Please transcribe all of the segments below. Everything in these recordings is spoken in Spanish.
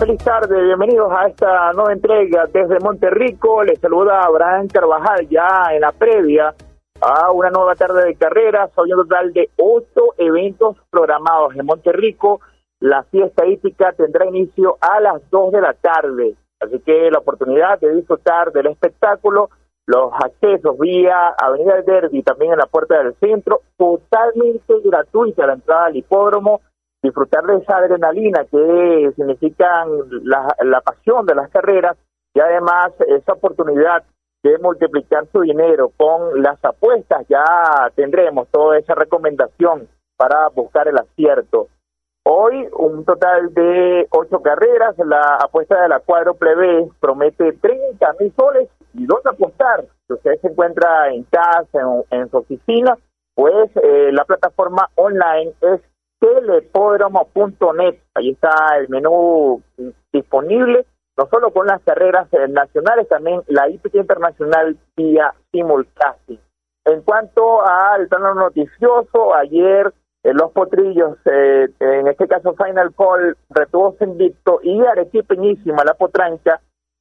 feliz tarde, bienvenidos a esta nueva entrega desde Monterrico. Les saluda Abraham Carvajal ya en la previa a una nueva tarde de carreras. Hoy un total de ocho eventos programados en Monterrico. La fiesta hípica tendrá inicio a las dos de la tarde, así que la oportunidad de disfrutar del espectáculo, los accesos vía Avenida del Derby, también en la puerta del centro, totalmente gratuita la entrada al hipódromo disfrutar de esa adrenalina que significan la, la pasión de las carreras y además esa oportunidad de multiplicar su dinero con las apuestas, ya tendremos toda esa recomendación para buscar el acierto. Hoy un total de ocho carreras, la apuesta de la cuádruple B promete 30 mil soles y dónde apostar. Si usted se encuentra en casa, en, su oficina, pues eh, la plataforma online es telepódromo.net. Ahí está el menú disponible, no solo con las carreras eh, nacionales, también la IPC internacional vía simulcasting. En cuanto al plano noticioso, ayer eh, los potrillos, eh, en este caso Final Call, retuvo su invicto y Arequipeñísima, la potranca,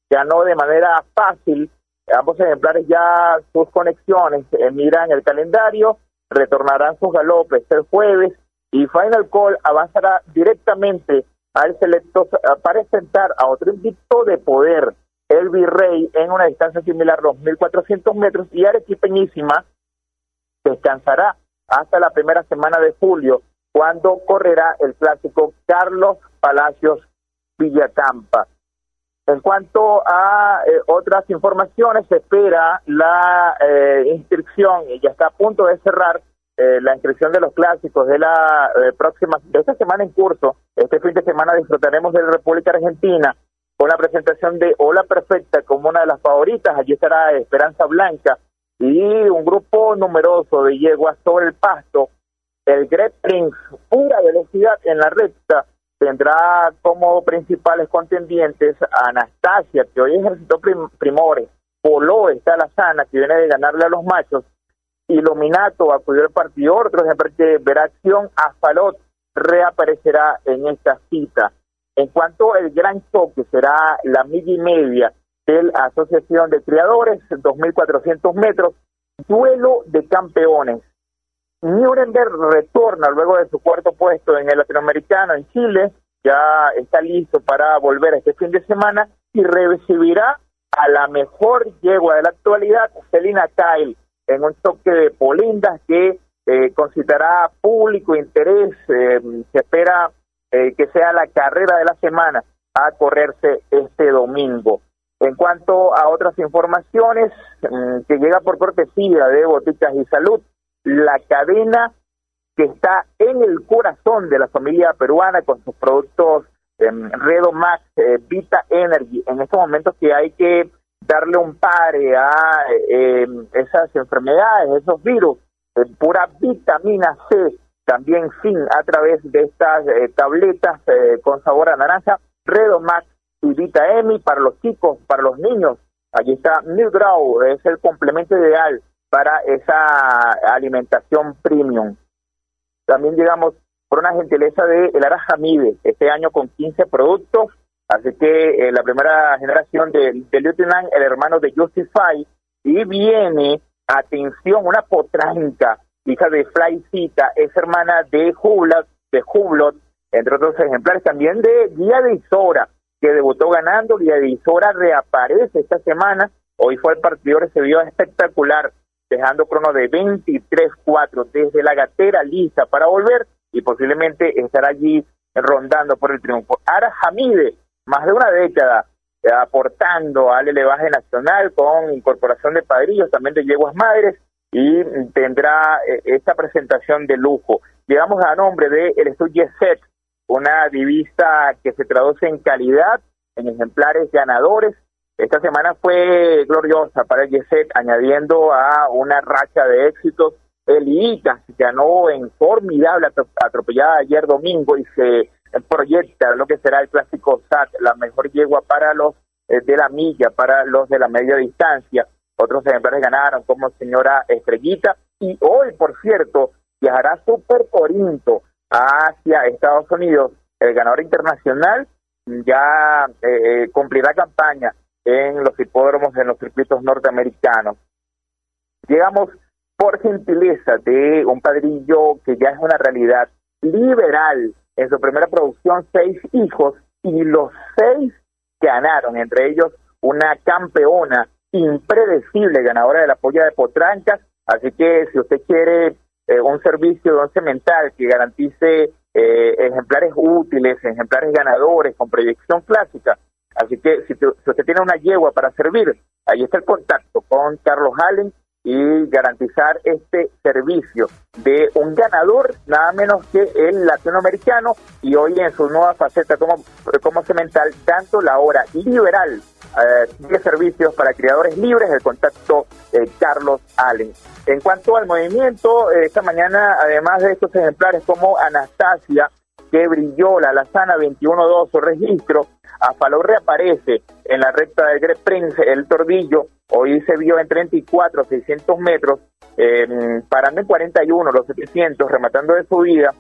ganó de manera fácil. Ambos ejemplares ya sus conexiones miran el calendario, retornarán sus galopes el jueves y Final Call avanzará directamente al selecto para enfrentar a otro invicto de poder, el Virrey, en una distancia similar a los 1.400 metros y Arequipeñísima descansará hasta la primera semana de julio, cuando correrá el clásico Carlos Palacios Villacampa. En cuanto a eh, otras informaciones, se espera la eh, inscripción, ya está a punto de cerrar eh, la inscripción de los clásicos de la eh, próxima, de esta semana en curso. Este fin de semana disfrutaremos de la República Argentina con la presentación de Hola Perfecta como una de las favoritas. Allí estará Esperanza Blanca y un grupo numeroso de yeguas sobre el pasto. El Great Prince, pura velocidad en la recta, tendrá como principales contendientes Anastasia, que hoy ejercitó primores. Polo está la sana, que viene de ganarle a los machos Iluminato acudió al partido, otro que verá acción, Asfalot reaparecerá en esta cita. En cuanto al gran choque, será la milla y media de la Asociación de Criadores, 2.400 metros, duelo de campeones. Nuremberg retorna luego de su cuarto puesto en el latinoamericano en Chile, ya está listo para volver este fin de semana y recibirá a la mejor yegua de la actualidad, Celina Kyle, en un choque de polindas que eh, concitará público interés. Eh, se espera eh, que sea la carrera de la semana a correrse este domingo. En cuanto a otras informaciones mm, que llega por cortesía de Boticas y Salud, la cadena que está en el corazón de la familia peruana con sus productos em, Redo Max, Vita Energy, en estos momentos que hay que darle un pare a eh, esas enfermedades, esos virus, pura vitamina C, también sin a través de estas eh, tabletas eh, con sabor a naranja, Redomax y Vita Emi para los chicos, para los niños. Aquí está Milgrau, es el complemento ideal para esa alimentación premium. También llegamos por una gentileza de El Arajamide, este año con 15 productos Así que eh, la primera generación de, de Lieutenant, el hermano de Justify, y viene, atención, una potranca, hija de Flycita, es hermana de Hublot, de Hublot, entre otros ejemplares, también de Guía de Isora, que debutó ganando, Guía de Isora reaparece esta semana, hoy fue el partido, vio espectacular, dejando crono de 23-4 desde la gatera lista para volver y posiblemente estará allí rondando por el triunfo. Ara Hamide, más de una década eh, aportando al elevaje nacional con incorporación de padrillos, también de yeguas madres, y tendrá eh, esta presentación de lujo. Llegamos a nombre de el Estudio Set, una divisa que se traduce en calidad, en ejemplares ganadores. Esta semana fue gloriosa para el Yeset, añadiendo a una racha de éxitos. El ganó en formidable atropellada ayer domingo y se proyecta lo que será el clásico SAT, la mejor yegua para los eh, de la milla, para los de la media distancia. Otros ejemplares ganaron como señora Estrellita y hoy, por cierto, viajará Super Corinto hacia Estados Unidos, el ganador internacional ya eh, cumplirá campaña en los hipódromos, en los circuitos norteamericanos. Llegamos por gentileza de un padrillo que ya es una realidad liberal. En su primera producción, seis hijos y los seis ganaron, entre ellos una campeona impredecible, ganadora de la polla de Potrancas. Así que si usted quiere eh, un servicio de once mental que garantice eh, ejemplares útiles, ejemplares ganadores con proyección clásica, así que si, si usted tiene una yegua para servir, ahí está el contacto con Carlos Allen y garantizar este servicio de un ganador nada menos que el latinoamericano y hoy en su nueva faceta como, como cemental tanto la hora liberal eh, de servicios para criadores libres el contacto eh, Carlos Allen. En cuanto al movimiento, eh, esta mañana además de estos ejemplares como Anastasia, que brilló la Lazana 21-2 su registro, Afalou reaparece en la recta del Prince, el Tordillo, hoy se vio en 34, 600 metros, parando en 41, los 700, rematando de subida.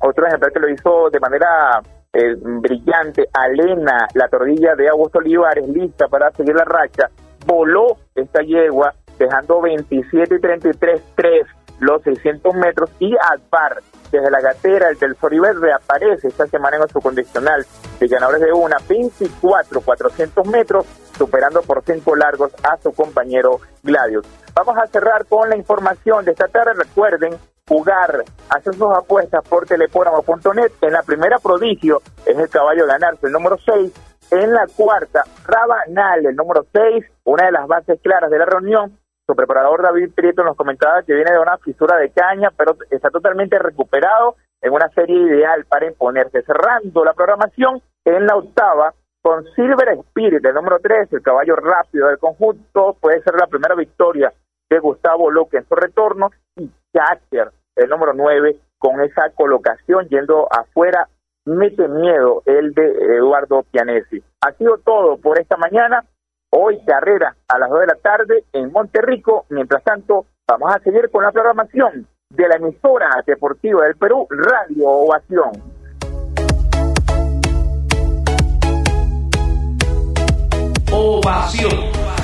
Otro ejemplar que lo hizo de manera eh, brillante, Alena, la tordilla de Augusto Olivares, lista para seguir la racha, voló esta yegua, dejando 27 y 33, 3 los 600 metros y Advar desde la gatera, el del Soribet reaparece esta semana en su condicional de ganadores de una 24, 400 metros, superando por cinco largos a su compañero Gladius. Vamos a cerrar con la información de esta tarde. Recuerden jugar, hacer sus apuestas por telepóramo.net. En la primera prodigio es el caballo ganarse, el número 6. En la cuarta, Rabanal, el número 6, una de las bases claras de la reunión su preparador David Prieto nos comentaba que viene de una fisura de caña, pero está totalmente recuperado en una serie ideal para imponerse. Cerrando la programación en la octava con Silver Spirit, el número 3, el caballo rápido del conjunto, puede ser la primera victoria de Gustavo Loque en su retorno, y Jacker, el número 9, con esa colocación yendo afuera, mete miedo el de Eduardo Pianesi. Ha sido todo por esta mañana. Hoy carrera a las 2 de la tarde en Monterrico. Mientras tanto, vamos a seguir con la programación de la emisora deportiva del Perú, Radio Ovación. ovación.